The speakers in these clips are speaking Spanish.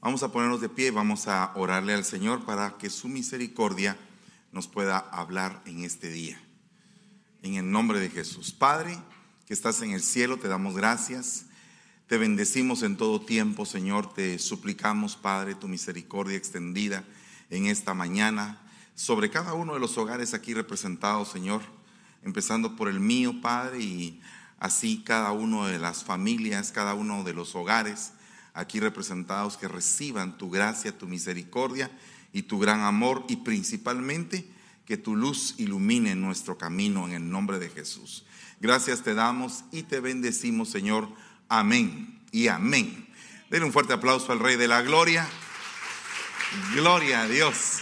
Vamos a ponernos de pie y vamos a orarle al Señor para que su misericordia nos pueda hablar en este día. En el nombre de Jesús. Padre, que estás en el cielo, te damos gracias. Te bendecimos en todo tiempo, Señor. Te suplicamos, Padre, tu misericordia extendida en esta mañana sobre cada uno de los hogares aquí representados, Señor. Empezando por el mío, Padre, y así cada uno de las familias, cada uno de los hogares aquí representados que reciban tu gracia, tu misericordia y tu gran amor y principalmente que tu luz ilumine nuestro camino en el nombre de Jesús. Gracias te damos y te bendecimos, Señor. Amén y amén. Denle un fuerte aplauso al Rey de la Gloria. Gloria a Dios.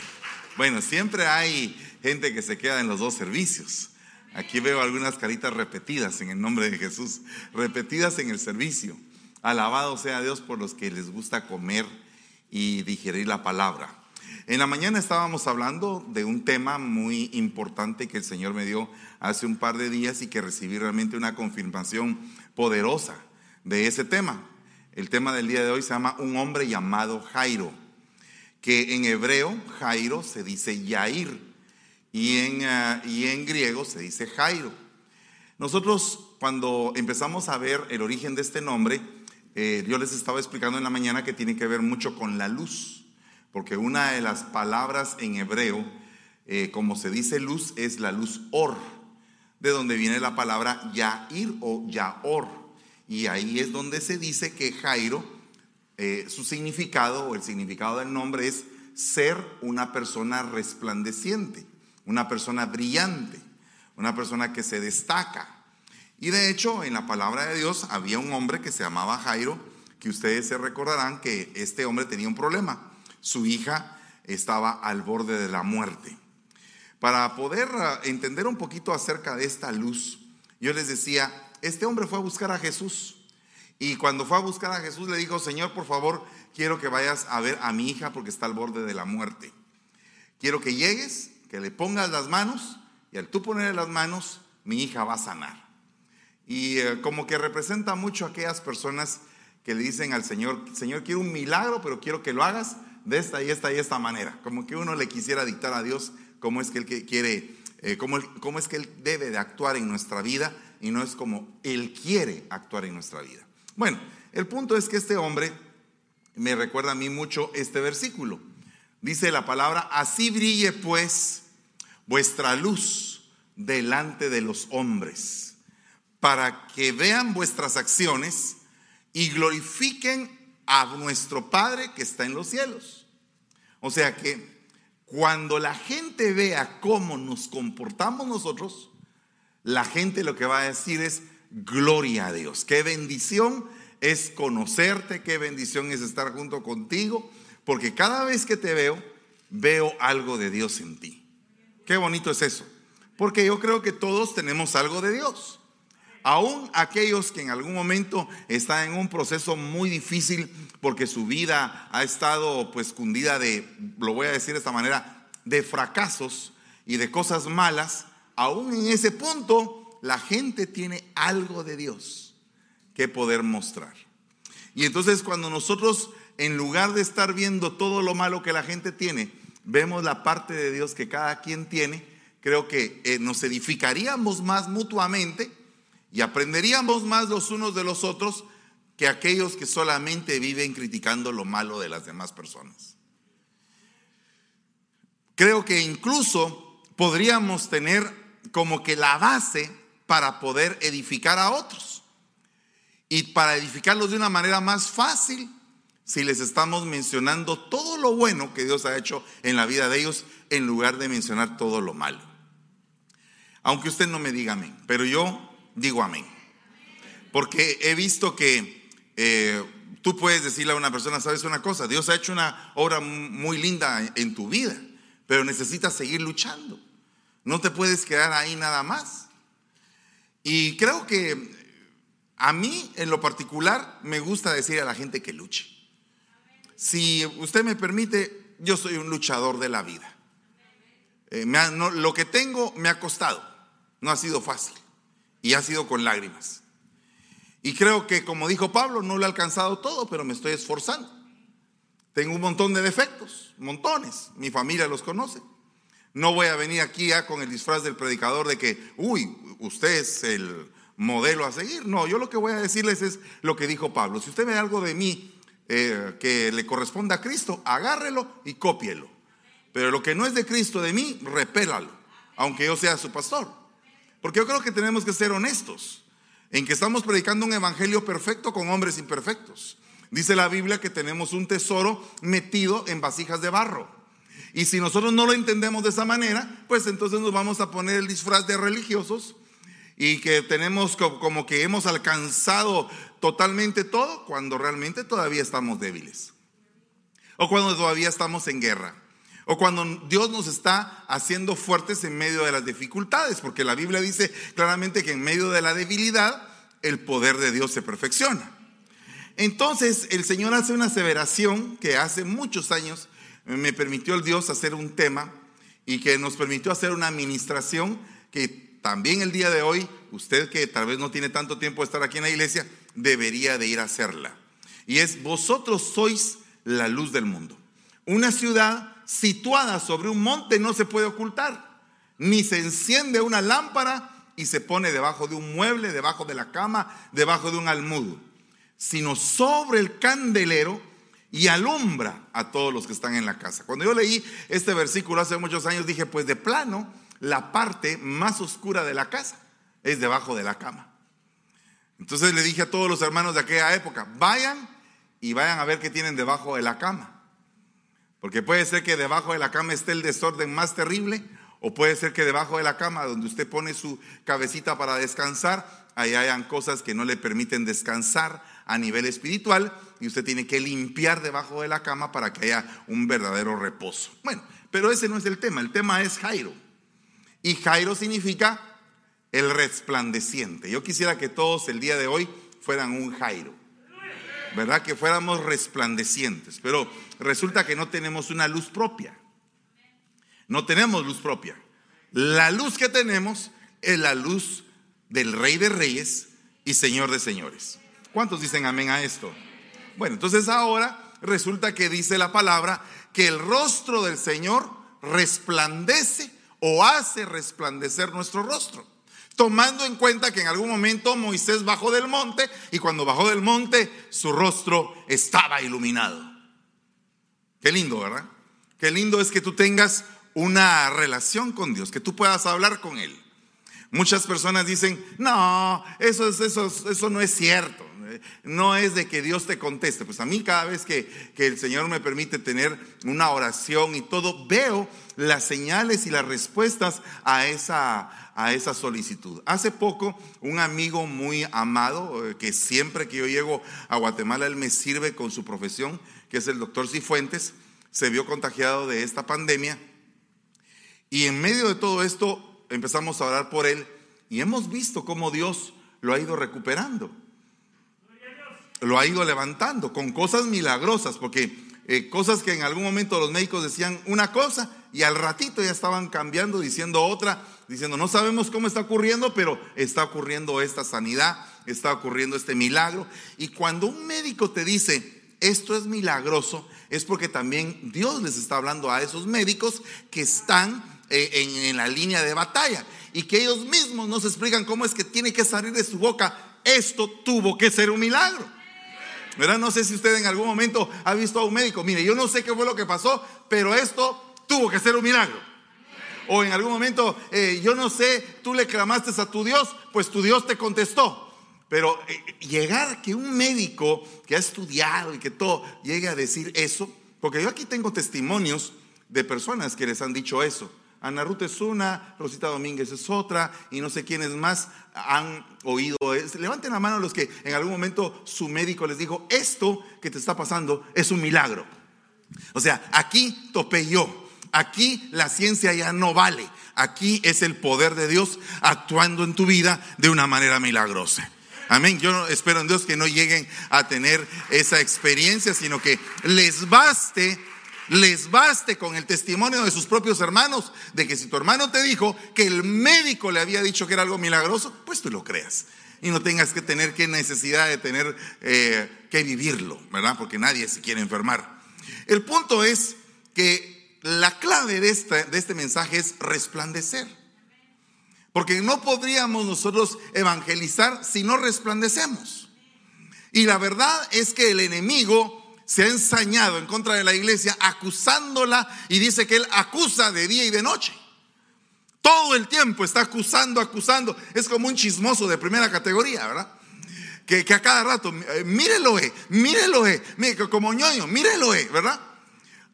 Bueno, siempre hay gente que se queda en los dos servicios. Aquí veo algunas caritas repetidas en el nombre de Jesús, repetidas en el servicio. Alabado sea Dios por los que les gusta comer y digerir la palabra. En la mañana estábamos hablando de un tema muy importante que el Señor me dio hace un par de días y que recibí realmente una confirmación poderosa de ese tema. El tema del día de hoy se llama Un hombre llamado Jairo, que en hebreo Jairo se dice Yair y en, ah, y en griego se dice Jairo. Nosotros cuando empezamos a ver el origen de este nombre, eh, yo les estaba explicando en la mañana que tiene que ver mucho con la luz, porque una de las palabras en hebreo, eh, como se dice luz, es la luz or, de donde viene la palabra yair o yaor. Y ahí es donde se dice que Jairo, eh, su significado o el significado del nombre es ser una persona resplandeciente, una persona brillante, una persona que se destaca. Y de hecho, en la palabra de Dios había un hombre que se llamaba Jairo, que ustedes se recordarán que este hombre tenía un problema. Su hija estaba al borde de la muerte. Para poder ah, entender un poquito acerca de esta luz, yo les decía, este hombre fue a buscar a Jesús. Y cuando fue a buscar a Jesús le dijo, Señor, por favor, quiero que vayas a ver a mi hija porque está al borde de la muerte. Quiero que llegues, que le pongas las manos y al tú ponerle las manos, mi hija va a sanar. Y eh, como que representa mucho a aquellas personas que le dicen al Señor, Señor, quiero un milagro, pero quiero que lo hagas de esta y esta y esta manera. Como que uno le quisiera dictar a Dios cómo es que Él quiere, eh, cómo, cómo es que Él debe de actuar en nuestra vida y no es como Él quiere actuar en nuestra vida. Bueno, el punto es que este hombre me recuerda a mí mucho este versículo. Dice la palabra, así brille pues vuestra luz delante de los hombres para que vean vuestras acciones y glorifiquen a nuestro Padre que está en los cielos. O sea que cuando la gente vea cómo nos comportamos nosotros, la gente lo que va a decir es, gloria a Dios. Qué bendición es conocerte, qué bendición es estar junto contigo, porque cada vez que te veo, veo algo de Dios en ti. Qué bonito es eso, porque yo creo que todos tenemos algo de Dios aún aquellos que en algún momento están en un proceso muy difícil porque su vida ha estado pues cundida de, lo voy a decir de esta manera, de fracasos y de cosas malas, aún en ese punto la gente tiene algo de Dios que poder mostrar. Y entonces cuando nosotros, en lugar de estar viendo todo lo malo que la gente tiene, vemos la parte de Dios que cada quien tiene, creo que eh, nos edificaríamos más mutuamente y aprenderíamos más los unos de los otros que aquellos que solamente viven criticando lo malo de las demás personas. Creo que incluso podríamos tener como que la base para poder edificar a otros. Y para edificarlos de una manera más fácil, si les estamos mencionando todo lo bueno que Dios ha hecho en la vida de ellos, en lugar de mencionar todo lo malo. Aunque usted no me diga amén, pero yo digo amén. Porque he visto que eh, tú puedes decirle a una persona, sabes una cosa, Dios ha hecho una obra muy linda en tu vida, pero necesitas seguir luchando. No te puedes quedar ahí nada más. Y creo que a mí, en lo particular, me gusta decir a la gente que luche. Si usted me permite, yo soy un luchador de la vida. Eh, lo que tengo me ha costado, no ha sido fácil y ha sido con lágrimas. Y creo que, como dijo Pablo, no lo he alcanzado todo, pero me estoy esforzando. Tengo un montón de defectos, montones. Mi familia los conoce. No voy a venir aquí ya con el disfraz del predicador de que, uy, usted es el modelo a seguir. No, yo lo que voy a decirles es lo que dijo Pablo. Si usted ve algo de mí eh, que le corresponda a Cristo, agárrelo y cópielo. Pero lo que no es de Cristo, de mí, repélalo, aunque yo sea su pastor. Porque yo creo que tenemos que ser honestos en que estamos predicando un evangelio perfecto con hombres imperfectos. Dice la Biblia que tenemos un tesoro metido en vasijas de barro. Y si nosotros no lo entendemos de esa manera, pues entonces nos vamos a poner el disfraz de religiosos y que tenemos como que hemos alcanzado totalmente todo cuando realmente todavía estamos débiles. O cuando todavía estamos en guerra. O cuando Dios nos está haciendo fuertes en medio de las dificultades, porque la Biblia dice claramente que en medio de la debilidad el poder de Dios se perfecciona. Entonces el Señor hace una aseveración que hace muchos años me permitió el Dios hacer un tema y que nos permitió hacer una administración que también el día de hoy, usted que tal vez no tiene tanto tiempo de estar aquí en la iglesia, debería de ir a hacerla. Y es, vosotros sois la luz del mundo. Una ciudad situada sobre un monte no se puede ocultar, ni se enciende una lámpara y se pone debajo de un mueble, debajo de la cama, debajo de un almudo sino sobre el candelero y alumbra a todos los que están en la casa. Cuando yo leí este versículo hace muchos años, dije, pues de plano, la parte más oscura de la casa es debajo de la cama. Entonces le dije a todos los hermanos de aquella época, vayan y vayan a ver qué tienen debajo de la cama. Porque puede ser que debajo de la cama esté el desorden más terrible, o puede ser que debajo de la cama, donde usted pone su cabecita para descansar, ahí hayan cosas que no le permiten descansar, a nivel espiritual y usted tiene que limpiar debajo de la cama para que haya un verdadero reposo. Bueno, pero ese no es el tema, el tema es Jairo. Y Jairo significa el resplandeciente. Yo quisiera que todos el día de hoy fueran un Jairo. ¿Verdad? Que fuéramos resplandecientes. Pero resulta que no tenemos una luz propia. No tenemos luz propia. La luz que tenemos es la luz del Rey de Reyes y Señor de Señores. ¿Cuántos dicen amén a esto? Bueno, entonces ahora resulta que dice la palabra que el rostro del Señor resplandece o hace resplandecer nuestro rostro. Tomando en cuenta que en algún momento Moisés bajó del monte y cuando bajó del monte su rostro estaba iluminado. Qué lindo, ¿verdad? Qué lindo es que tú tengas una relación con Dios, que tú puedas hablar con Él. Muchas personas dicen, no, eso, eso, eso no es cierto no es de que Dios te conteste. Pues a mí cada vez que, el Señor me permite tener una oración y todo, veo las señales y las respuestas a esa, a esa solicitud. Hace poco, un amigo muy amado, eh, que siempre que yo llego a Guatemala, él me sirve con su profesión, que es el doctor Cifuentes, se vio contagiado de esta pandemia. Y en medio de todo esto empezamos a orar por él y hemos visto cómo Dios lo ha ido recuperando lo ha ido levantando con cosas milagrosas, porque eh, cosas que en algún momento los médicos decían una cosa y al ratito ya estaban cambiando, diciendo otra, diciendo, no sabemos cómo está ocurriendo, pero está ocurriendo esta sanidad, está ocurriendo este milagro. Y cuando un médico te dice, esto es milagroso, es porque también Dios les está hablando a esos médicos que están eh, en, la línea de batalla y que ellos mismos nos explican cómo es que tiene que salir de su boca, esto tuvo que ser un milagro. ¿verdad? No sé si usted en algún momento ha visto a un médico. Mire, yo no sé qué fue lo que pasó, pero esto tuvo que ser un milagro. O en algún momento, eh, yo no sé, tú le clamaste a tu Dios, pues tu Dios te contestó. Pero eh, llegar que un médico que ha estudiado y que todo llegue a decir eso, porque yo aquí tengo testimonios de personas que les han dicho eso. Ana Ruth es una, Rosita Domínguez es otra, y no sé quiénes más han oído. Levanten la mano los que en algún momento su médico les dijo, esto que te está pasando es un milagro. O sea, aquí topé yo, aquí la ciencia ya no vale, aquí es el poder de Dios actuando en tu vida de una manera milagrosa. Amén. Yo espero en Dios que no lleguen a tener esa experiencia, sino que les baste les baste con el testimonio de sus propios hermanos de que si tu hermano te dijo que el médico le había dicho que era algo milagroso, pues tú lo creas. Y no tengas que tener que necesidad de tener eh, que vivirlo, ¿verdad? Porque nadie se quiere enfermar. El punto es que la clave de este, mensaje es resplandecer. Porque no podríamos nosotros evangelizar si no resplandecemos. Y la verdad es que el enemigo se ha ensañado en contra de la iglesia acusándola y dice que él acusa de día y de noche. Todo el tiempo está acusando, acusando. Es como un chismoso de primera categoría, ¿verdad? Que, a cada rato, eh, mírelo, eh, mírelo, eh, como ñoño, mírelo, eh, ¿verdad?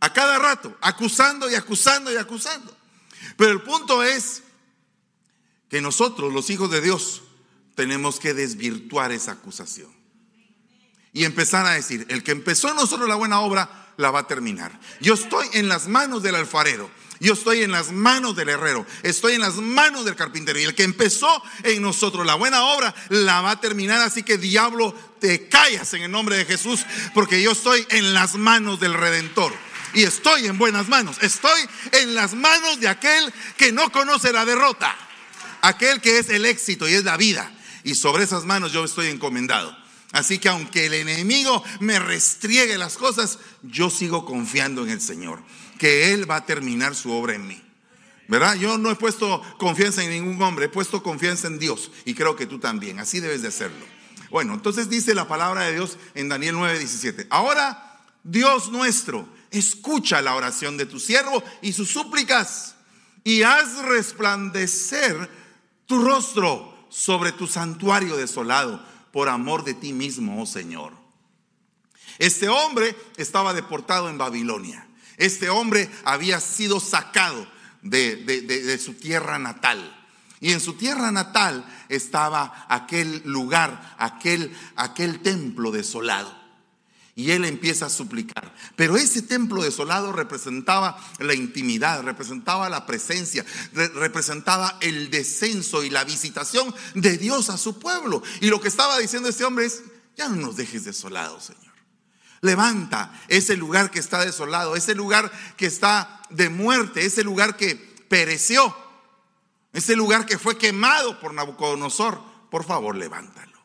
A cada rato, acusando y acusando y acusando. Pero el punto es que nosotros, los hijos de Dios, tenemos que desvirtuar esa acusación. Y empezar a decir, el que empezó en nosotros la buena obra, la va a terminar. Yo estoy en las manos del alfarero. Yo estoy en las manos del herrero, estoy en las manos del carpintero. Y el que empezó en nosotros la buena obra, la va a terminar. Así que diablo, te callas en el nombre de Jesús, porque yo estoy en las manos del redentor. Y estoy en buenas manos. Estoy en las manos de aquel que no conoce la derrota. Aquel que es el éxito y es la vida. Y sobre esas manos yo estoy encomendado. Así que aunque el enemigo me restriegue las cosas, yo sigo confiando en el Señor, que Él va a terminar su obra en mí. ¿Verdad? Yo no he puesto confianza en ningún hombre, he puesto confianza en Dios y creo que tú también, así debes de hacerlo. Bueno, entonces dice la palabra de Dios en Daniel 9:17. Ahora, Dios nuestro, escucha la oración de tu siervo y sus súplicas y haz resplandecer tu rostro sobre tu santuario desolado por amor de ti mismo, oh Señor. Este hombre estaba deportado en Babilonia. Este hombre había sido sacado de, su tierra natal. Y en su tierra natal estaba aquel lugar, aquel, aquel templo desolado. Y él empieza a suplicar. Pero ese templo desolado representaba la intimidad, representaba la presencia, representaba el descenso y la visitación de Dios a su pueblo. Y lo que estaba diciendo este hombre es, ya no nos dejes desolados, Señor. Levanta ese lugar que está desolado, ese lugar que está de muerte, ese lugar que pereció, ese lugar que fue quemado por Nabucodonosor. Por favor, levántalo.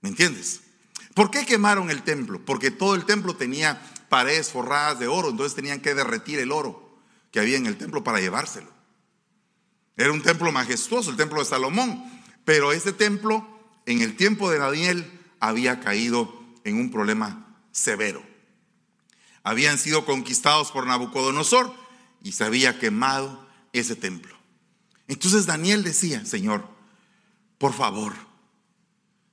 ¿Me entiendes? ¿Por qué quemaron el templo? Porque todo el templo tenía paredes forradas de oro, entonces tenían que derretir el oro que había en el templo para llevárselo. Era un templo majestuoso, el templo de Salomón, pero ese templo en el tiempo de Daniel había caído en un problema severo. Habían sido conquistados por Nabucodonosor y se había quemado ese templo. Entonces Daniel decía, Señor, por favor,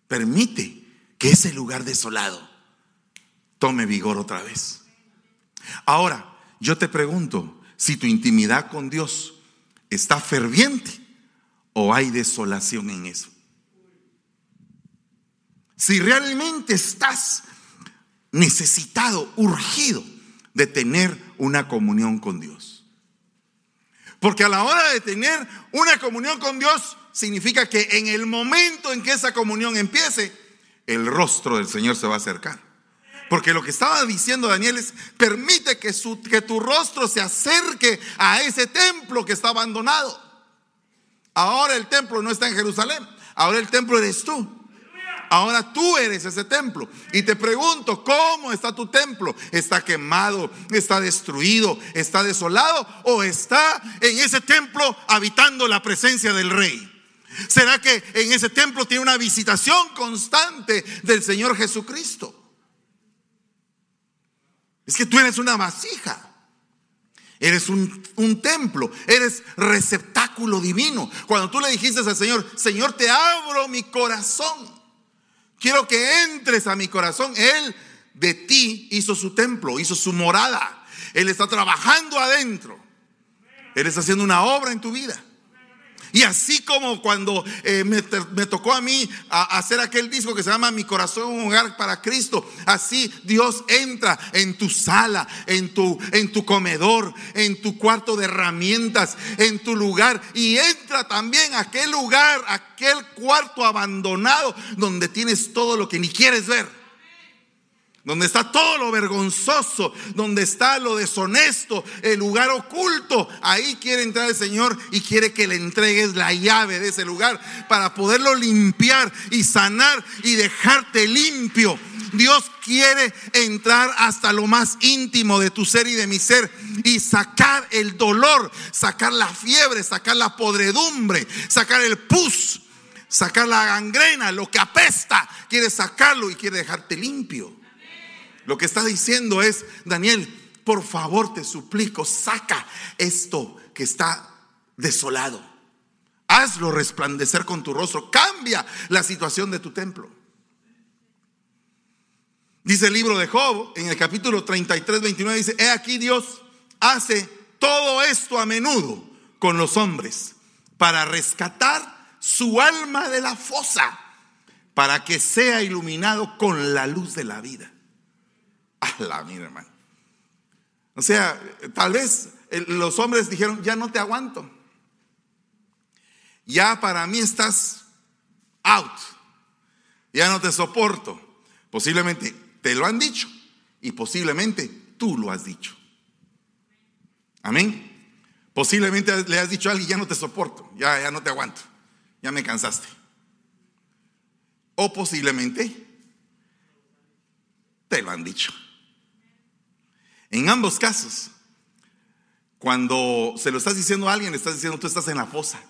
permite que ese lugar desolado tome vigor otra vez. Ahora, yo te pregunto, si tu intimidad con Dios está ferviente o hay desolación en eso. Si realmente estás necesitado, urgido de tener una comunión con Dios. Porque a la hora de tener una comunión con Dios, significa que en el momento en que esa comunión empiece, el rostro del Señor se va a acercar. Porque lo que estaba diciendo Daniel es, permite que, su, que tu rostro se acerque a ese templo que está abandonado. Ahora el templo no está en Jerusalén, ahora el templo eres tú. Ahora tú eres ese templo. Y te pregunto, ¿cómo está tu templo? ¿Está quemado? ¿Está destruido? ¿Está desolado? ¿O está en ese templo habitando la presencia del rey? ¿Será que en ese templo tiene una visitación constante del Señor Jesucristo? Es que tú eres una vasija. Eres un, templo, eres receptáculo divino. Cuando tú le dijiste al Señor, Señor, te abro mi corazón. Quiero que entres a mi corazón. Él de ti hizo su templo, hizo su morada. Él está trabajando adentro. Él está haciendo una obra en tu vida. Y así como cuando eh, me, tocó a mí hacer aquel disco que se llama Mi corazón, un hogar para Cristo, así Dios entra en tu sala, en tu, en tu comedor, en tu cuarto de herramientas, en tu lugar. Y entra también a aquel lugar, aquel cuarto abandonado donde tienes todo lo que ni quieres ver donde está todo lo vergonzoso, donde está lo deshonesto, el lugar oculto. Ahí quiere entrar el Señor y quiere que le entregues la llave de ese lugar para poderlo limpiar y sanar y dejarte limpio Dios quiere entrar hasta lo más íntimo de tu ser y de mi ser y sacar el dolor, sacar la fiebre, sacar la podredumbre, sacar el pus, sacar la gangrena, lo que apesta. Quiere sacarlo y quiere dejarte limpio. Lo que está diciendo es, Daniel, por favor te suplico, saca esto que está desolado. Hazlo resplandecer con tu rostro. Cambia la situación de tu templo. Dice el libro de Job en el capítulo 33, 29, dice, he aquí Dios hace todo esto a menudo con los hombres para rescatar su alma de la fosa, para que sea iluminado con la luz de la vida. A la mira, hermano. O sea, tal vez los hombres dijeron, ya no te aguanto. Ya para mí estás out. Ya no te soporto. Posiblemente te lo han dicho y posiblemente tú lo has dicho. Amén. Posiblemente le has dicho a alguien, ya no te soporto, ya, ya no te aguanto, ya me cansaste. O posiblemente te lo han dicho. En ambos casos, cuando se lo estás diciendo a alguien, le estás diciendo tú estás en la fosa.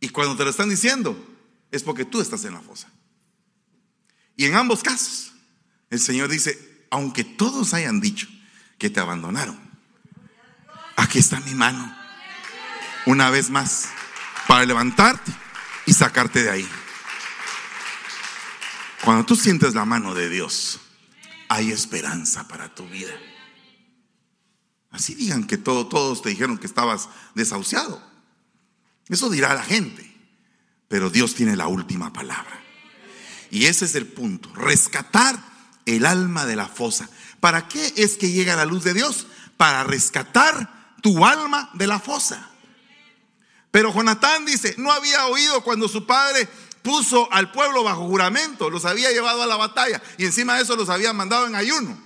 Y cuando te lo están diciendo, es porque tú estás en la fosa. Y en ambos casos, el Señor dice, aunque todos hayan dicho que te abandonaron, aquí está mi mano, una vez más, para levantarte y sacarte de ahí. Cuando tú sientes la mano de Dios, hay esperanza para tu vida. Así digan que todo, todos te dijeron que estabas desahuciado. Eso dirá la gente. Pero Dios tiene la última palabra. Y ese es el punto. Rescatar el alma de la fosa. ¿Para qué es que llega la luz de Dios? Para rescatar tu alma de la fosa. Pero Jonatán dice, no había oído cuando su padre puso al pueblo bajo juramento, los había llevado a la batalla y encima de eso los había mandado en ayuno.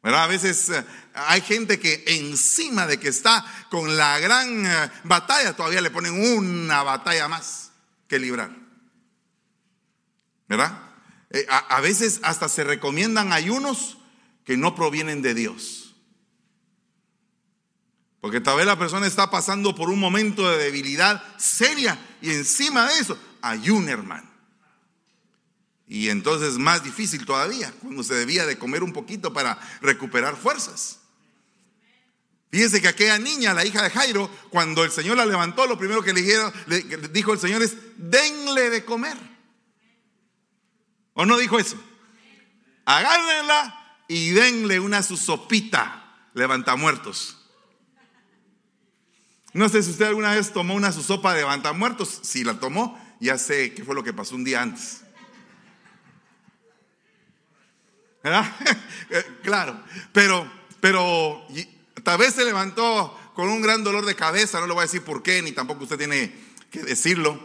¿Verdad? A veces eh, hay gente que encima de que está con la gran eh, batalla, todavía le ponen una batalla más que librar. ¿Verdad? Eh, a veces hasta se recomiendan ayunos que no provienen de Dios. Porque tal vez la persona está pasando por un momento de debilidad seria y encima de eso hay un hermano. Y entonces más difícil todavía, cuando se debía de comer un poquito para recuperar fuerzas. Fíjense que aquella niña, la hija de Jairo, cuando el Señor la levantó, lo primero que le, dijo el Señor es, denle de comer. ¿O no dijo eso? Agárrenla y denle una su sopita, levanta muertos. No sé si usted alguna vez tomó una su sopa de muertos. Si la tomó, ya sé qué fue lo que pasó un día antes. ¿Verdad? claro, pero, pero tal vez se levantó con un gran dolor de cabeza, no le voy a decir por qué, ni tampoco usted tiene que decirlo.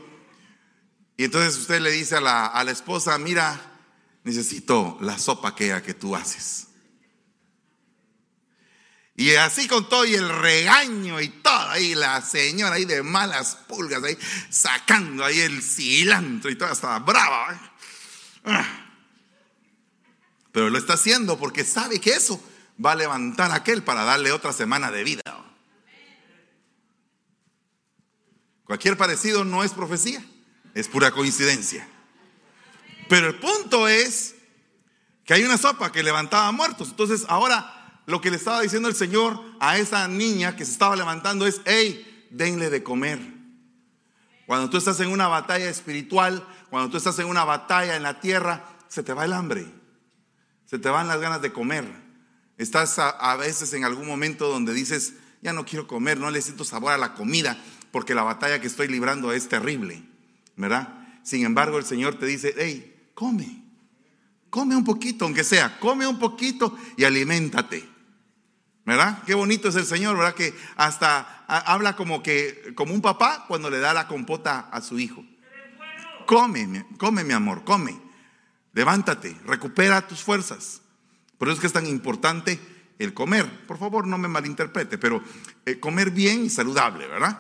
Y entonces usted le dice a la, a la esposa, mira, necesito la sopa que, que tú haces. Y así con todo y el regaño y todo, ahí la señora ahí de malas pulgas, ahí sacando ahí el cilantro y toda estaba brava. Ah. Pero lo está haciendo porque sabe que eso va a levantar a aquel para darle otra semana de vida. Cualquier parecido no es profecía, es pura coincidencia. Pero el punto es que hay una sopa que levantaba muertos. Entonces ahora lo que le estaba diciendo el Señor a esa niña que se estaba levantando es, hey, denle de comer. Cuando tú estás en una batalla espiritual, cuando tú estás en una batalla en la tierra, se te va el hambre, se te van las ganas de comer. Estás a, veces en algún momento donde dices, ya no quiero comer, no le siento sabor a la comida, porque la batalla que estoy librando es terrible, ¿verdad? Sin embargo, el Señor te dice, hey, come, come un poquito, aunque sea, come un poquito y aliméntate. ¿Verdad? Qué bonito es el Señor, ¿verdad? Que hasta habla como que, como un papá cuando le da la compota a su hijo. Come, come mi amor, come. Levántate, recupera tus fuerzas. Por eso es que es tan importante el comer. Por favor, no me malinterprete, pero eh, comer bien y saludable, ¿verdad?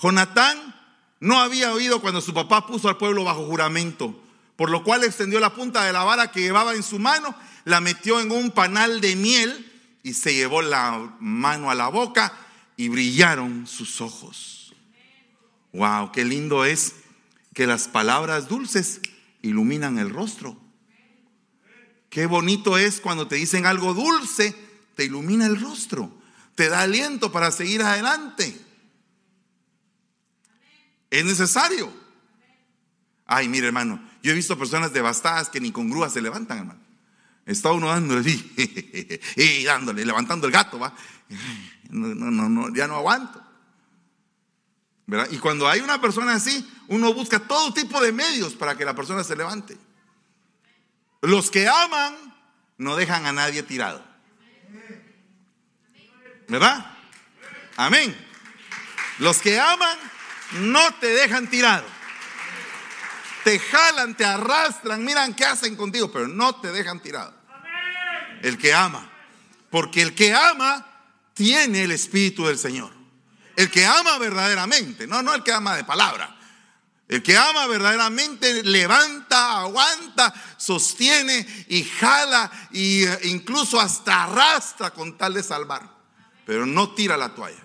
Jonatán no había oído cuando su papá puso al pueblo bajo juramento Por lo cual extendió la punta de la vara que llevaba en su mano, la metió en un panal de miel y se llevó la mano a la boca y brillaron sus ojos. Wow, qué lindo es que las palabras dulces iluminan el rostro. Qué bonito es cuando te dicen algo dulce, te ilumina el rostro, te da aliento para seguir adelante. Es necesario. Ay, mire hermano, yo he visto personas devastadas que ni con grúa se levantan, hermano. Está uno dándole y dándole, levantando el gato, va. No, no, ya no aguanto. ¿Verdad? Y cuando hay una persona así, uno busca todo tipo de medios para que la persona se levante. Los que aman no dejan a nadie tirado. ¿Verdad? Amén. Los que aman no te dejan tirado. Te jalan, te arrastran, miran qué hacen contigo, pero no te dejan tirado. El que ama. Porque el que ama tiene el Espíritu del Señor. El que ama verdaderamente, no, no el que ama de palabra. El que ama verdaderamente levanta, aguanta, sostiene y jala e incluso hasta arrastra con tal de salvar. Pero no tira la toalla.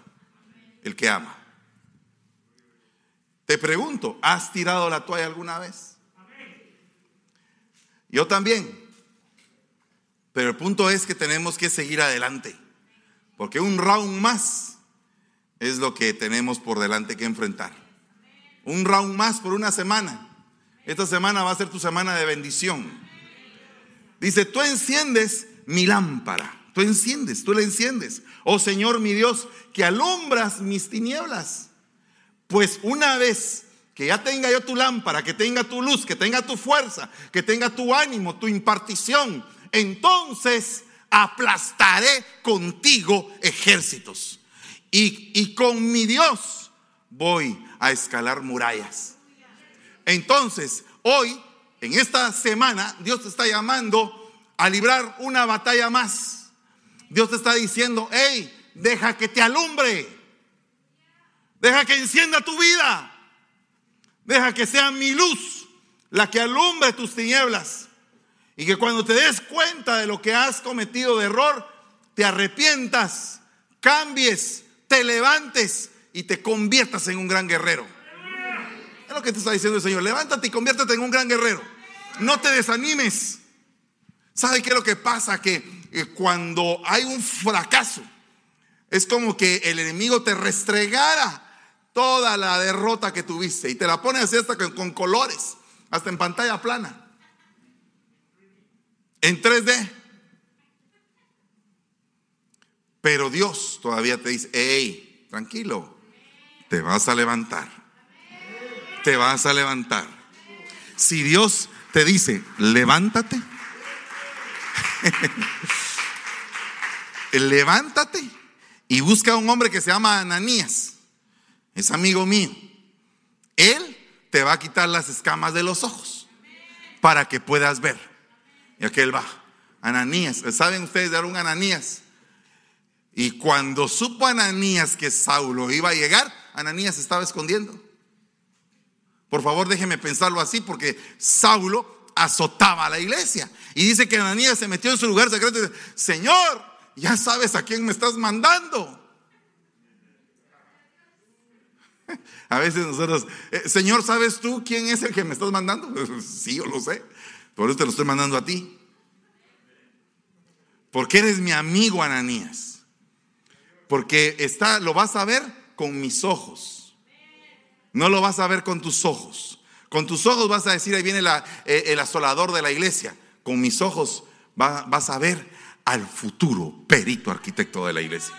El que ama. Te pregunto, ¿has tirado la toalla alguna vez? Yo también. Pero el punto es que tenemos que seguir adelante. Porque un round más es lo que tenemos por delante que enfrentar. Un round más por una semana. Esta semana va a ser tu semana de bendición. Dice, tú enciendes mi lámpara. Tú enciendes, tú la enciendes. Oh Señor mi Dios, que alumbras mis tinieblas. Pues una vez que ya tenga yo tu lámpara, que tenga tu luz, que tenga tu fuerza, que tenga tu ánimo, tu impartición, entonces aplastaré contigo ejércitos. Y, con mi Dios voy a escalar murallas. Entonces, hoy, en esta semana, Dios te está llamando a librar una batalla más. Dios te está diciendo, hey, deja que te alumbre. Deja que encienda tu vida. Deja que sea mi luz la que alumbre tus tinieblas. Y que cuando te des cuenta de lo que has cometido de error, te arrepientas, cambies, te levantes y te conviertas en un gran guerrero. Es lo que te está diciendo el Señor. Levántate y conviértete en un gran guerrero. No te desanimes. ¿Sabe qué es lo que pasa? Que eh, cuando hay un fracaso, es como que el enemigo te restregara toda la derrota que tuviste y te la pone así hasta con colores, hasta en pantalla plana. En 3D. Pero Dios todavía te dice, hey, tranquilo, te vas a levantar. Te vas a levantar. Si Dios te dice, levántate, levántate y busca a un hombre que se llama Ananías. Es amigo mío. Él te va a quitar las escamas de los ojos para que puedas ver. Y aquel va. Ananías. ¿Saben ustedes de un Ananías? Y cuando supo Ananías que Saulo iba a llegar, Ananías estaba escondiendo. Por favor, déjeme pensarlo así, porque Saulo azotaba a la iglesia. Y dice que Ananías se metió en su lugar secreto y dice, Señor, ya sabes a quién me estás mandando. A veces nosotros, eh, Señor, ¿sabes tú quién es el que me estás mandando? Sí, yo lo sé. Por eso te lo estoy mandando a ti. Porque eres mi amigo Ananías. Porque está, lo vas a ver con mis ojos. No lo vas a ver con tus ojos. Con tus ojos vas a decir, ahí viene eh, el asolador de la iglesia. Con mis ojos vas a ver al futuro perito arquitecto de la iglesia.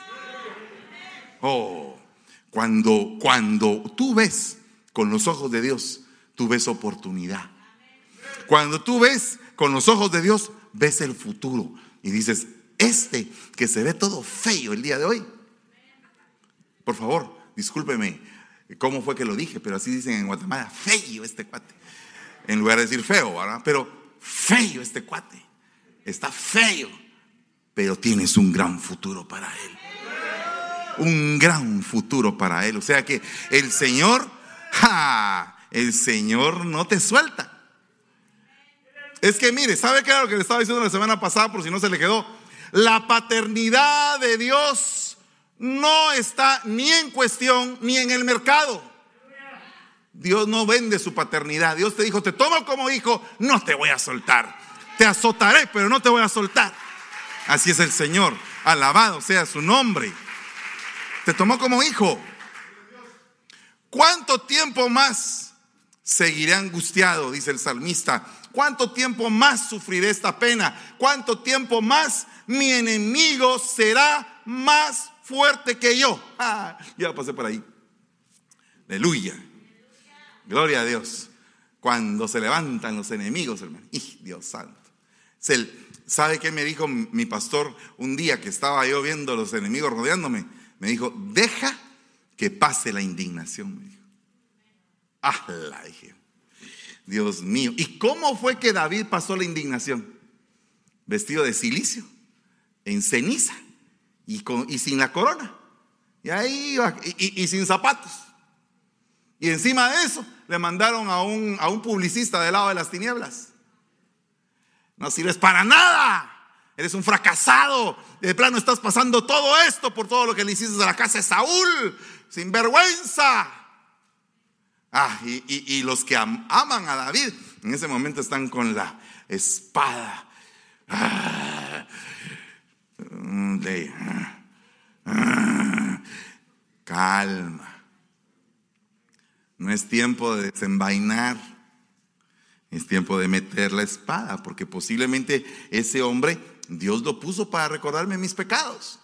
Oh, cuando, cuando tú ves con los ojos de Dios, tú ves oportunidad. Cuando tú ves con los ojos de Dios, ves el futuro y dices, este que se ve todo feo el día de hoy, por favor, discúlpeme cómo fue que lo dije, pero así dicen en Guatemala, feo este cuate. En lugar de decir feo, ¿verdad? Pero feo este cuate. Está feo, pero tienes un gran futuro para él. Un gran futuro para él. O sea que el Señor, el Señor no te suelta. Es que mire, ¿sabe qué era lo que le estaba diciendo la semana pasada por si no se le quedó? La paternidad de Dios no está ni en cuestión ni en el mercado. Dios no vende su paternidad. Dios te dijo, te tomo como hijo, no te voy a soltar. Te azotaré, pero no te voy a soltar. Así es el Señor. Alabado sea su nombre. Te tomó como hijo. ¿Cuánto tiempo más seguiré angustiado? Dice el salmista. ¿Cuánto tiempo más sufriré esta pena? ¿Cuánto tiempo más mi enemigo será más fuerte que yo? Ah, ya pasé por ahí. Aleluya. Gloria a Dios. Cuando se levantan los enemigos, hermano. Dios santo. ¿Sabe qué me dijo mi pastor un día que estaba yo viendo los enemigos rodeándome? Me dijo, deja que pase la indignación. Me. Ah, la dije. Dios mío. ¿Y cómo fue que David pasó la indignación? Vestido de silicio, en ceniza y, con, y sin la corona. Y ahí y, sin zapatos. Y encima de eso le mandaron a un, a un publicista del lado de las tinieblas. No sirves para nada. Eres un fracasado. De plano estás pasando todo esto por todo lo que le hiciste a la casa de Saúl. Sin vergüenza. Ah, y, los que aman a David en ese momento están con la espada. Ah, ah, calma. No es tiempo de desenvainar. Es tiempo de meter la espada, porque posiblemente ese hombre Dios lo puso para recordarme mis pecados.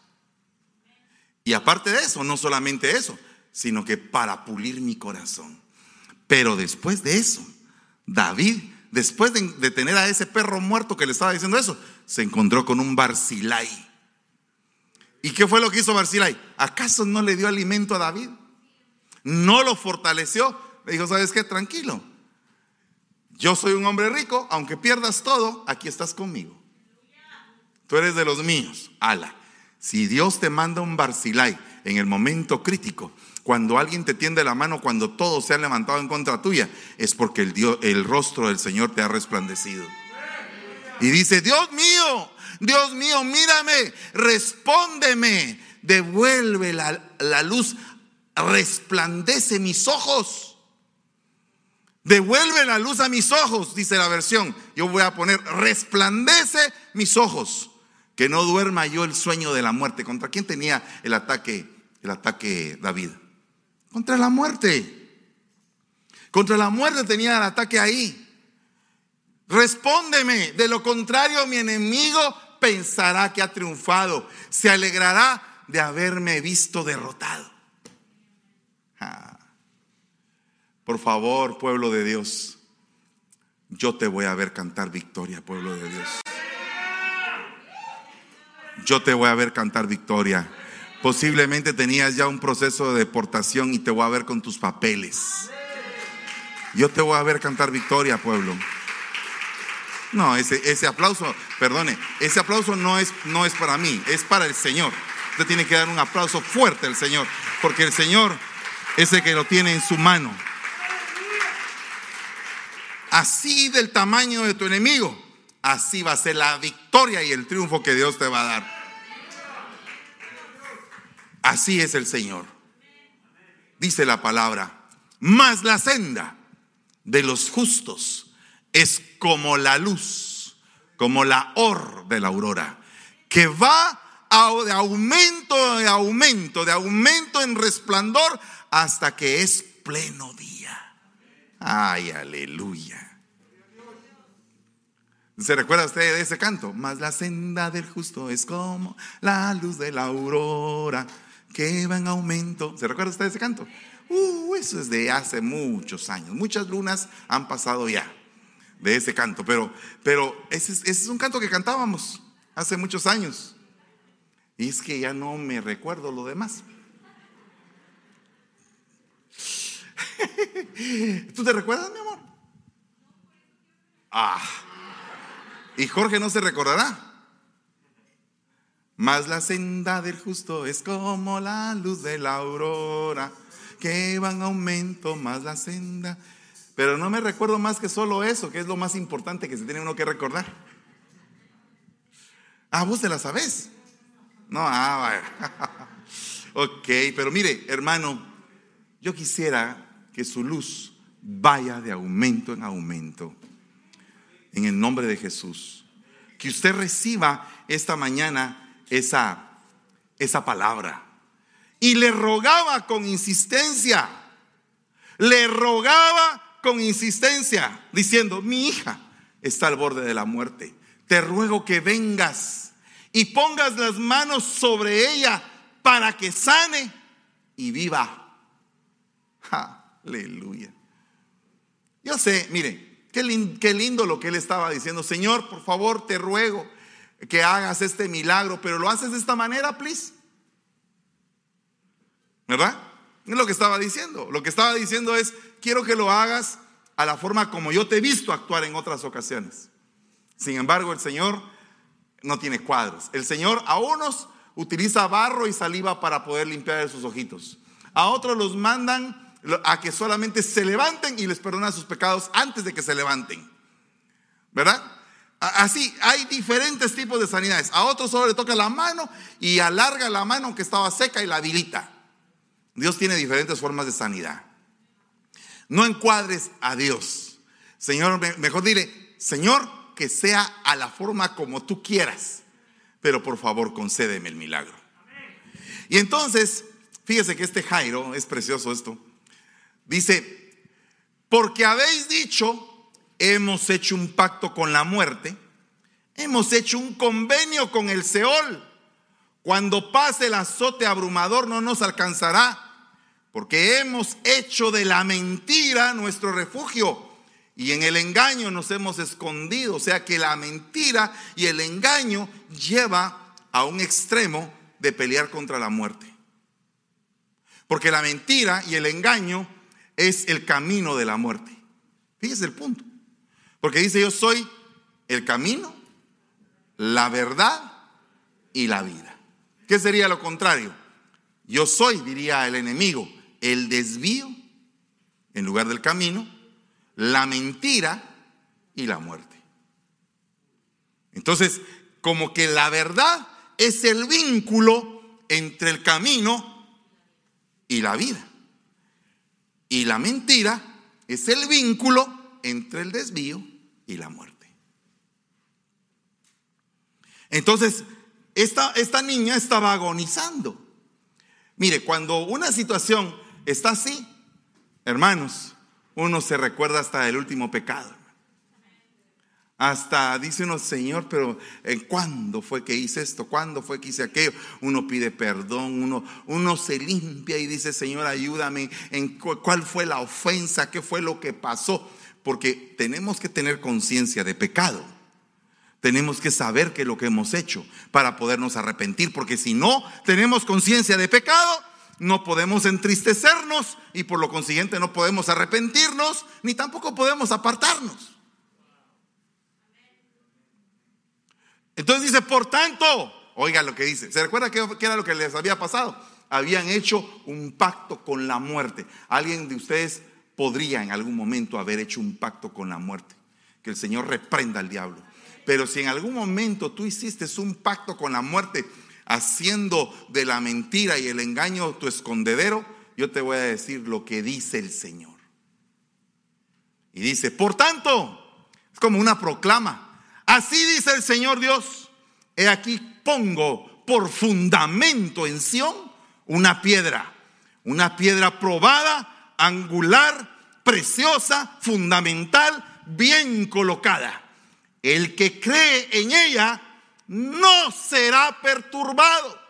Y aparte de eso, no solamente eso, sino que para pulir mi corazón. Pero después de eso, David, después de, tener a ese perro muerto que le estaba diciendo eso, se encontró con un Barzilai. ¿Y qué fue lo que hizo Barzilai? ¿Acaso no le dio alimento a David? ¿No lo fortaleció? Le dijo, ¿sabes qué? Tranquilo. Yo soy un hombre rico, aunque pierdas todo, aquí estás conmigo. Tú eres de los míos. Ala. Si Dios te manda un Barzilai en el momento crítico, cuando alguien te tiende la mano, cuando todo se ha levantado en contra tuya, es porque el, Dios, el rostro del Señor te ha resplandecido. Y dice, Dios mío, Dios mío, mírame, respóndeme, devuelve la, la luz, resplandece mis ojos. Devuelve la luz a mis ojos, dice la versión. Yo voy a poner, resplandece mis ojos que no duerma yo el sueño de la muerte. ¿Contra quién tenía el ataque, el ataque David? Contra la muerte. Contra la muerte tenía el ataque ahí. Respóndeme, de lo contrario mi enemigo pensará que ha triunfado, se alegrará de haberme visto derrotado. Ah. Por favor, pueblo de Dios, yo te voy a ver cantar victoria, pueblo de Dios yo te voy a ver cantar victoria. Posiblemente tenías ya un proceso de deportación y te voy a ver con tus papeles. Yo te voy a ver cantar victoria, pueblo. No, ese, ese aplauso, perdone, ese aplauso no es, no es para mí, es para el Señor. Usted tiene que dar un aplauso fuerte al Señor, porque el Señor es el que lo tiene en su mano. Así del tamaño de tu enemigo así va a ser la victoria y el triunfo que Dios te va a dar. Así es el Señor. Dice la palabra, más la senda de los justos es como la luz, como la or de la aurora, que va de aumento, de aumento, de aumento en resplandor hasta que es pleno día. Ay, aleluya. ¿Se recuerda usted de ese canto? Más la senda del justo es como la luz de la aurora que va en aumento. ¿Se recuerda usted ese canto? Uh, eso es de hace muchos años. Muchas lunas han pasado ya de ese canto, pero, pero ese es un canto que cantábamos hace muchos años. Y es que ya no me recuerdo lo demás. ¿Tú te recuerdas, mi amor? Ah. Y Jorge no se recordará. Mas la senda del justo es como la luz de la aurora, que va en aumento, más la senda. Pero no me recuerdo más que solo eso, que es lo más importante que se tiene uno que recordar. Ah, vos te la sabes. No, ah, vaya. ok, pero mire, hermano, yo quisiera que su luz vaya de aumento en aumento. En el nombre de Jesús. Que usted reciba esta mañana esa, esa palabra. Y le rogaba con insistencia. Le rogaba con insistencia, diciendo, mi hija está al borde de la muerte. Te ruego que vengas y pongas las manos sobre ella para que sane y viva. Aleluya. Yo sé, mire, qué lindo, lindo lo que él estaba diciendo. Señor, por favor, te ruego que hagas este milagro, pero lo haces de esta manera, please. ¿Verdad? Es lo que estaba diciendo. Lo que estaba diciendo es, quiero que lo hagas a la forma como yo te he visto actuar en otras ocasiones. Sin embargo, el Señor no tiene cuadros. El Señor a unos utiliza barro y saliva para poder limpiar sus ojitos. A otros los mandan a que solamente se levanten y les perdona sus pecados antes de que se levanten. ¿Verdad? Así, hay diferentes tipos de sanidades. A otros solo le toca la mano y alarga la mano que estaba seca y la habilita. Dios tiene diferentes formas de sanidad. No encuadres a Dios. Señor, mejor dile, Señor, que sea a la forma como tú quieras, pero por favor concédeme el milagro. Y entonces, fíjese que este Jairo, es precioso esto, dice, porque habéis dicho, hemos hecho un pacto con la muerte, hemos hecho un convenio con el Seol. Cuando pase el azote abrumador no nos alcanzará porque hemos hecho de la mentira nuestro refugio y en el engaño nos hemos escondido. O sea que la mentira y el engaño lleva a un extremo de pelear contra la muerte. Porque la mentira y el engaño es el camino de la muerte. Fíjese el punto. Porque dice yo soy el camino, la verdad y la vida. ¿Qué sería lo contrario? Yo soy, diría el enemigo, el desvío en lugar del camino, la mentira y la muerte. Entonces, como que la verdad es el vínculo entre el camino y la vida. Y la mentira es el vínculo entre el desvío y la muerte. Entonces, esta, esta niña estaba agonizando. Mire, cuando una situación está así, hermanos, uno se recuerda hasta el último pecado. Hasta dice uno, Señor, pero ¿en cuándo fue que hice esto? ¿Cuándo fue que hice aquello? Uno pide perdón, uno, uno se limpia y dice, Señor, ayúdame en cuál fue la ofensa, qué fue lo que pasó. Porque tenemos que tener conciencia de pecado. Tenemos que saber qué es lo que hemos hecho para podernos arrepentir. Porque si no tenemos conciencia de pecado, no podemos entristecernos y por lo consiguiente no podemos arrepentirnos, ni tampoco podemos apartarnos. Entonces dice, por tanto, oiga lo que dice, ¿se recuerda qué, era lo que les había pasado? Habían hecho un pacto con la muerte. Alguien de ustedes podría en algún momento haber hecho un pacto con la muerte. Que el Señor reprenda al diablo. Pero si en algún momento tú hiciste un pacto con la muerte, haciendo de la mentira y el engaño tu escondedero, yo te voy a decir lo que dice el Señor. Y dice, por tanto, es como una proclama. Así dice el Señor Dios, he aquí pongo por fundamento en Sión una piedra, una piedra probada, angular, preciosa, fundamental, bien colocada. El que cree en ella no será perturbado.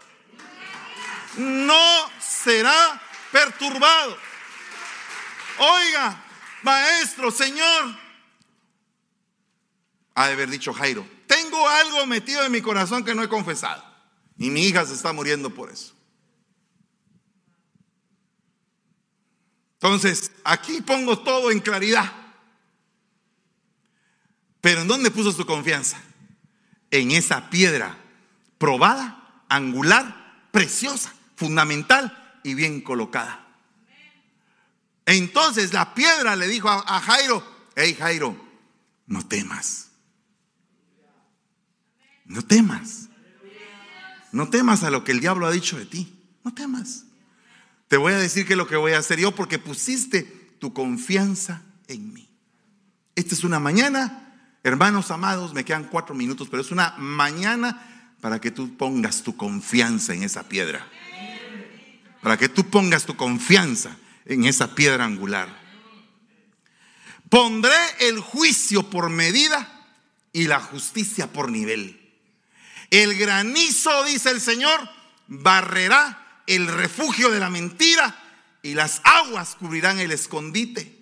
No será perturbado. Oiga, maestro, Señor, ha de haber dicho Jairo, tengo algo metido en mi corazón que no he confesado. Y mi hija se está muriendo por eso. Entonces, aquí pongo todo en claridad. Pero ¿en dónde puso su confianza? en esa piedra probada, angular, preciosa, fundamental y bien colocada. Entonces la piedra le dijo a, a Jairo, hey Jairo, no temas. No temas. No temas a lo que el diablo ha dicho de ti. No temas. Te voy a decir que lo que voy a hacer yo porque pusiste tu confianza en mí. Esta es una mañana, hermanos amados, me quedan cuatro minutos, pero es una mañana para que tú pongas tu confianza en esa piedra. Para que tú pongas tu confianza en esa piedra angular. Pondré el juicio por medida y la justicia por nivel. El granizo, dice el Señor, barrerá el refugio de la mentira y las aguas cubrirán el escondite.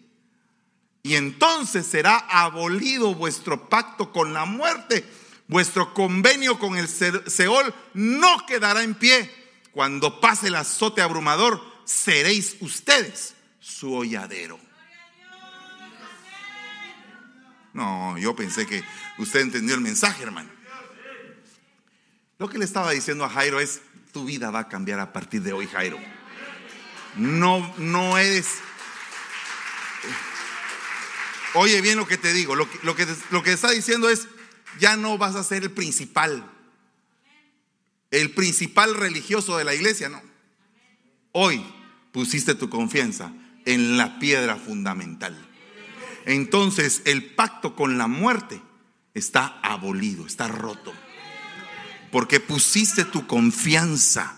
Y entonces será abolido vuestro pacto con la muerte. Vuestro convenio con el Seol no quedará en pie. Cuando pase el azote abrumador, seréis ustedes su holladero. No, yo pensé que usted entendió el mensaje, hermano. Lo que le estaba diciendo a Jairo es, tu vida va a cambiar a partir de hoy, Jairo. No, no eres... Oye bien lo que te digo, lo que, lo, que, lo que está diciendo es, ya no vas a ser el principal, el principal religioso de la iglesia, no. Hoy pusiste tu confianza en la piedra fundamental. Entonces el pacto con la muerte está abolido, está roto porque pusiste tu confianza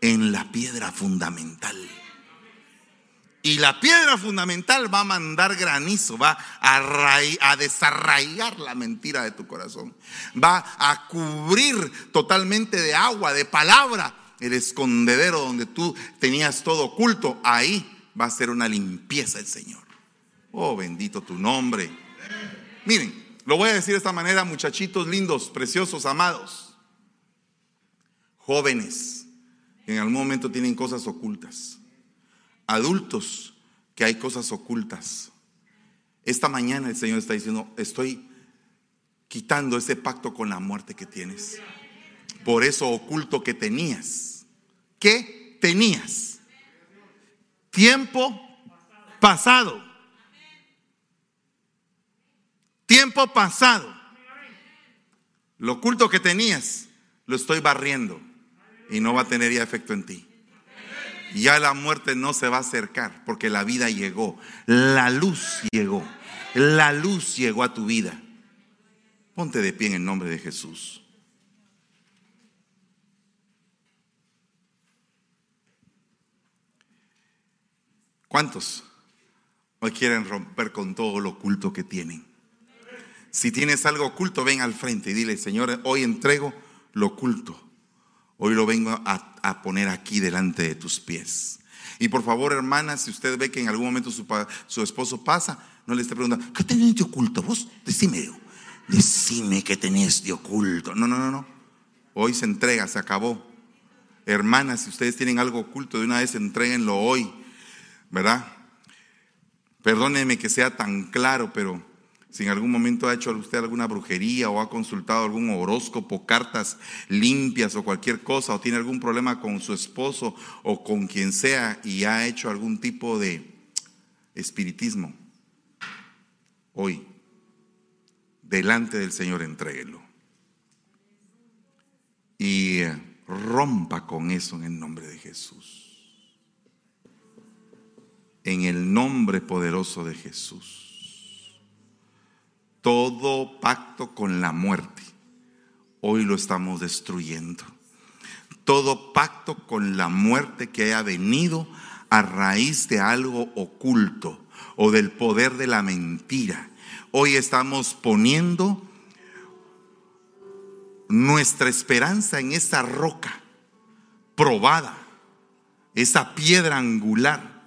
en la piedra fundamental. Y la piedra fundamental va a mandar granizo, va a, desarraigar la mentira de tu corazón. Va a cubrir totalmente de agua, de palabra, el escondedero donde tú tenías todo oculto. Ahí va a ser una limpieza el Señor. Oh, bendito tu nombre. Miren, lo voy a decir de esta manera, muchachitos lindos, preciosos, amados jóvenes que en algún momento tienen cosas ocultas, adultos que hay cosas ocultas. Esta mañana el Señor está diciendo, estoy quitando ese pacto con la muerte que tienes. Por eso oculto que tenías. ¿Qué tenías? Tiempo pasado. Tiempo pasado. Lo oculto que tenías, lo estoy barriendo y no va a tener ya efecto en ti. Ya la muerte no se va a acercar porque la vida llegó, la luz llegó, la luz llegó a tu vida. Ponte de pie en el nombre de Jesús. ¿Cuántos hoy quieren romper con todo lo oculto que tienen? Si tienes algo oculto, ven al frente y dile, Señor, hoy entrego lo oculto Hoy lo vengo a, poner aquí delante de tus pies. Y por favor, hermana, si usted ve que en algún momento su, esposo pasa, no le esté preguntando, ¿qué tenés de oculto vos? Decime, decime qué tenés de oculto. No, no, no, no. Hoy se entrega, se acabó. Hermanas, si ustedes tienen algo oculto, de una vez entreguenlo hoy, ¿verdad? Perdóneme que sea tan claro, pero si en algún momento ha hecho usted alguna brujería o ha consultado algún horóscopo, cartas limpias o cualquier cosa, o tiene algún problema con su esposo o con quien sea y ha hecho algún tipo de espiritismo, hoy, delante del Señor, entréguelo. Y rompa con eso en el nombre de Jesús. En el nombre poderoso de Jesús todo pacto con la muerte. Hoy lo estamos destruyendo. Todo pacto con la muerte que haya venido a raíz de algo oculto o del poder de la mentira. Hoy estamos poniendo nuestra esperanza en esa roca probada, esa piedra angular,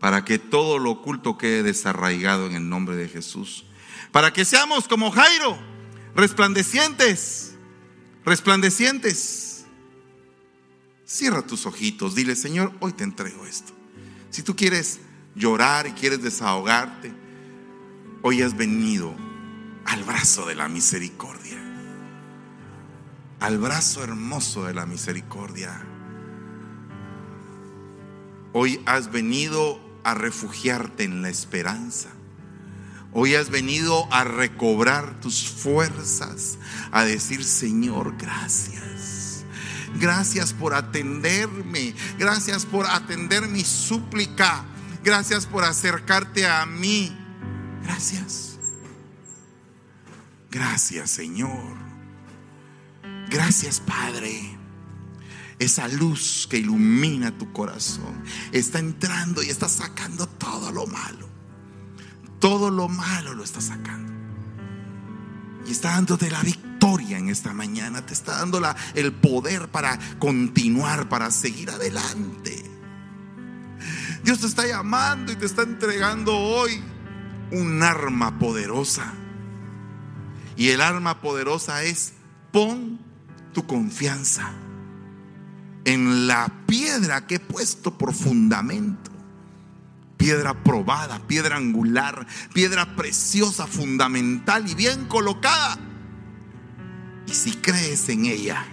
para que todo lo oculto quede desarraigado en el nombre de Jesús para que seamos como Jairo, resplandecientes, resplandecientes. Cierra tus ojitos, dile, Señor, hoy te entrego esto. Si tú quieres llorar y quieres desahogarte, hoy has venido al brazo de la misericordia, al brazo hermoso de la misericordia. Hoy has venido a refugiarte en la esperanza. Hoy has venido a recobrar tus fuerzas, a decir, Señor, gracias. Gracias por atenderme. Gracias por atender mi súplica. Gracias por acercarte a mí. Gracias. Gracias, Señor. Gracias, Padre. Esa luz que ilumina tu corazón está entrando y está sacando todo lo malo. Todo lo malo lo está sacando. Y está dándote la victoria en esta mañana. Te está dando la, el poder para continuar, para seguir adelante. Dios te está llamando y te está entregando hoy un arma poderosa. Y el arma poderosa es pon tu confianza en la piedra que he puesto por fundamento. Piedra probada, piedra angular, piedra preciosa, fundamental y bien colocada. Y si crees en ella,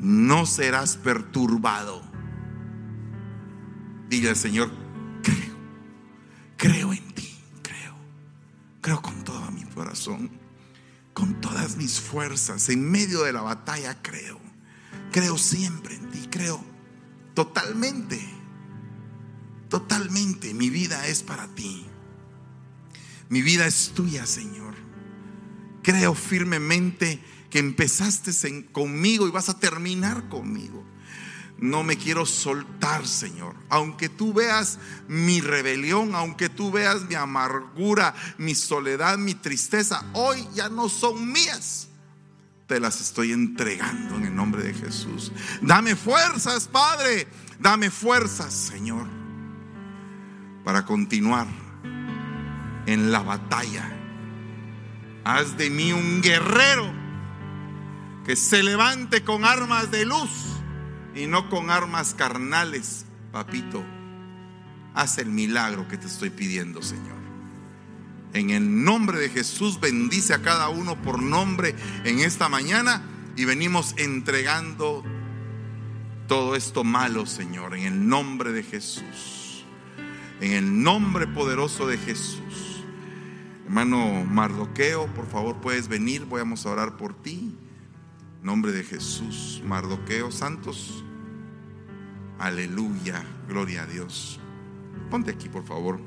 no serás perturbado. Dile al Señor, creo, creo en ti, creo, creo con todo mi corazón, con todas mis fuerzas, en medio de la batalla creo. Creo siempre en ti, creo totalmente, totalmente. Mi vida es para ti. Mi vida es tuya, Señor. Creo firmemente que empezaste conmigo y vas a terminar conmigo. No me quiero soltar, Señor. Aunque tú veas mi rebelión, aunque tú veas mi amargura, mi soledad, mi tristeza, hoy ya no son mías te las estoy entregando en el nombre de Jesús. Dame fuerzas, Padre. Dame fuerzas, Señor, para continuar en la batalla. Haz de mí un guerrero que se levante con armas de luz y no con armas carnales, papito. Haz el milagro que te estoy pidiendo, Señor. En el nombre de Jesús bendice a cada uno por nombre en esta mañana y venimos entregando todo esto malo, Señor, en el nombre de Jesús. En el nombre poderoso de Jesús. Hermano Mardoqueo, por favor puedes venir, vamos a orar por ti. Nombre de Jesús, Mardoqueo Santos. Aleluya, gloria a Dios. Ponte aquí, por favor.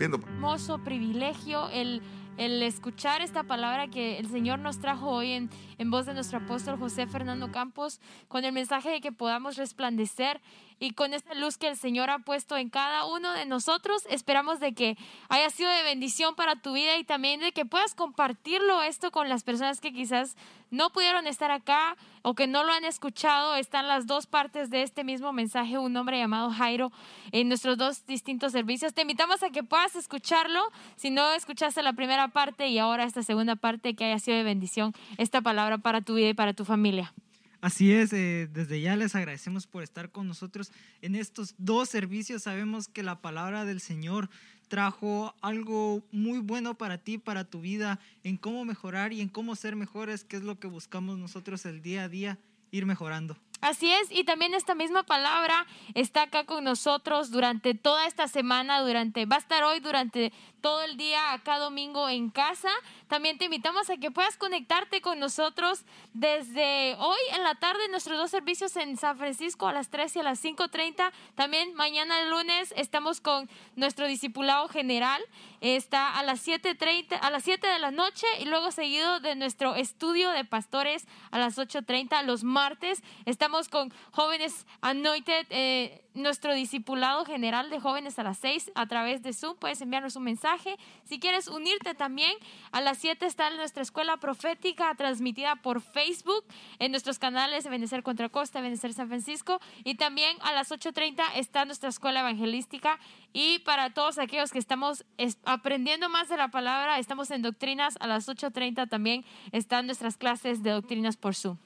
Hermoso privilegio el, el, escuchar esta palabra que el Señor nos trajo hoy en, en voz de nuestro apóstol José Fernando Campos, con el mensaje de que podamos resplandecer y con esta luz que el Señor ha puesto en cada uno de nosotros, esperamos de que haya sido de bendición para tu vida y también de que puedas compartirlo esto con las personas que quizás no pudieron estar acá o que no lo han escuchado. Están las dos partes de este mismo mensaje, un hombre llamado Jairo, en nuestros dos distintos servicios. Te invitamos a que puedas escucharlo. Si no escuchaste la primera parte y ahora esta segunda parte, que haya sido de bendición esta palabra para tu vida y para tu familia. Así es, eh, desde ya les agradecemos por estar con nosotros en estos dos servicios. Sabemos que la palabra del Señor trajo algo muy bueno para ti, para tu vida, en cómo mejorar y en cómo ser mejores, que es lo que buscamos nosotros el día a día, ir mejorando. Así es, y también esta misma palabra está acá con nosotros durante toda esta semana, durante, va a estar hoy durante todo el día acá domingo en casa. También te invitamos a que puedas conectarte con nosotros desde hoy en la tarde nuestros dos servicios en San Francisco a las 3 y a las 5.30. También mañana el lunes estamos con nuestro discipulado general. Está a las 7.30, a las 7 de la noche y luego seguido de nuestro estudio de pastores a las 8.30 los martes. Estamos con jóvenes anointed. Eh, nuestro discipulado general de jóvenes a las 6 a través de Zoom. Puedes enviarnos un mensaje. Si quieres unirte también, a las 7 está nuestra escuela profética transmitida por Facebook en nuestros canales de Benecer Contra Costa, Benecer San Francisco. Y también a las 8.30 está nuestra escuela evangelística. Y para todos aquellos que estamos aprendiendo más de la palabra, estamos en doctrinas. A las 8.30 también están nuestras clases de doctrinas por Zoom.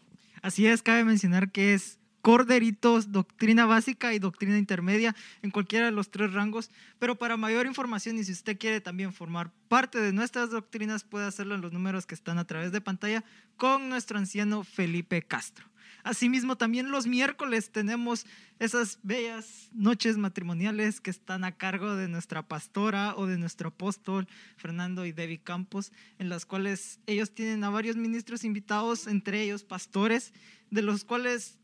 Así es, cabe mencionar que es corderitos, doctrina básica y doctrina intermedia en cualquiera de los tres rangos. Pero para mayor información y si usted quiere también formar parte de nuestras doctrinas, puede hacerlo en los números que están a través de pantalla con nuestro anciano Felipe Castro. Asimismo, también los miércoles tenemos esas bellas noches matrimoniales que están a cargo de nuestra pastora o de nuestro apóstol Fernando y Debbie Campos, en las cuales ellos tienen a varios ministros invitados, entre ellos pastores, de los cuales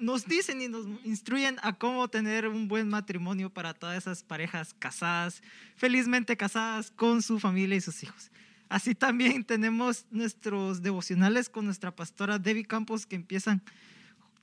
nos dicen y nos instruyen a cómo tener un buen matrimonio para todas esas parejas casadas, felizmente casadas con su familia y sus hijos. Así también tenemos nuestros devocionales con nuestra pastora Debbie Campos que empiezan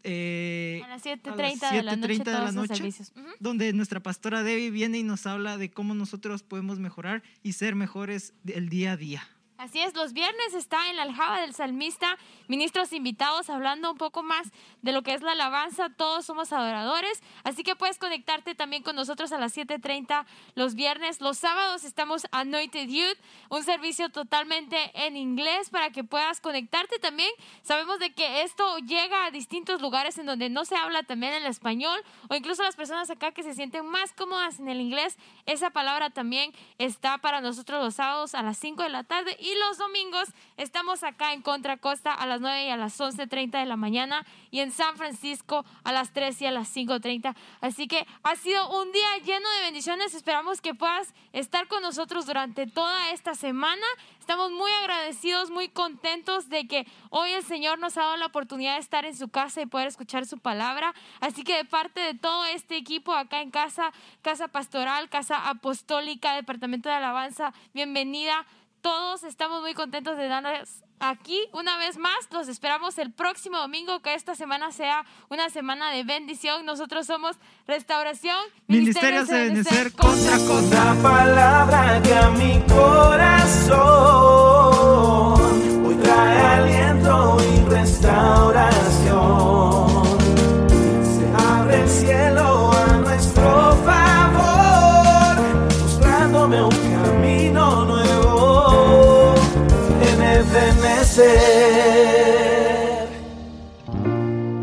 eh, a las 7.30 de la noche, de la noche donde nuestra pastora Debbie viene y nos habla de cómo nosotros podemos mejorar y ser mejores el día a día. Así es, los viernes está en la aljaba del salmista, ministros invitados hablando un poco más de lo que es la alabanza, todos somos adoradores, así que puedes conectarte también con nosotros a las 7.30 los viernes. Los sábados estamos Anointed Youth, un servicio totalmente en inglés para que puedas conectarte también. Sabemos de que esto llega a distintos lugares en donde no se habla también el español o incluso las personas acá que se sienten más cómodas en el inglés, esa palabra también está para nosotros los sábados a las 5 de la tarde los domingos estamos acá en Contra Costa a las 9 y a las 11.30 de la mañana y en San Francisco a las 3 y a las 5.30. Así que ha sido un día lleno de bendiciones. Esperamos que puedas estar con nosotros durante toda esta semana. Estamos muy agradecidos, muy contentos de que hoy el Señor nos ha dado la oportunidad de estar en su casa y poder escuchar su palabra. Así que de parte de todo este equipo acá en casa, Casa Pastoral, Casa Apostólica, Departamento de Alabanza, bienvenida todos estamos muy contentos de darnos aquí una vez más. Los esperamos el próximo domingo, que esta semana sea una semana de bendición. Nosotros somos Restauración, Ministerio de Benecer contra contra palabra que a mi corazón hoy trae aliento y restauración.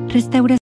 Restauración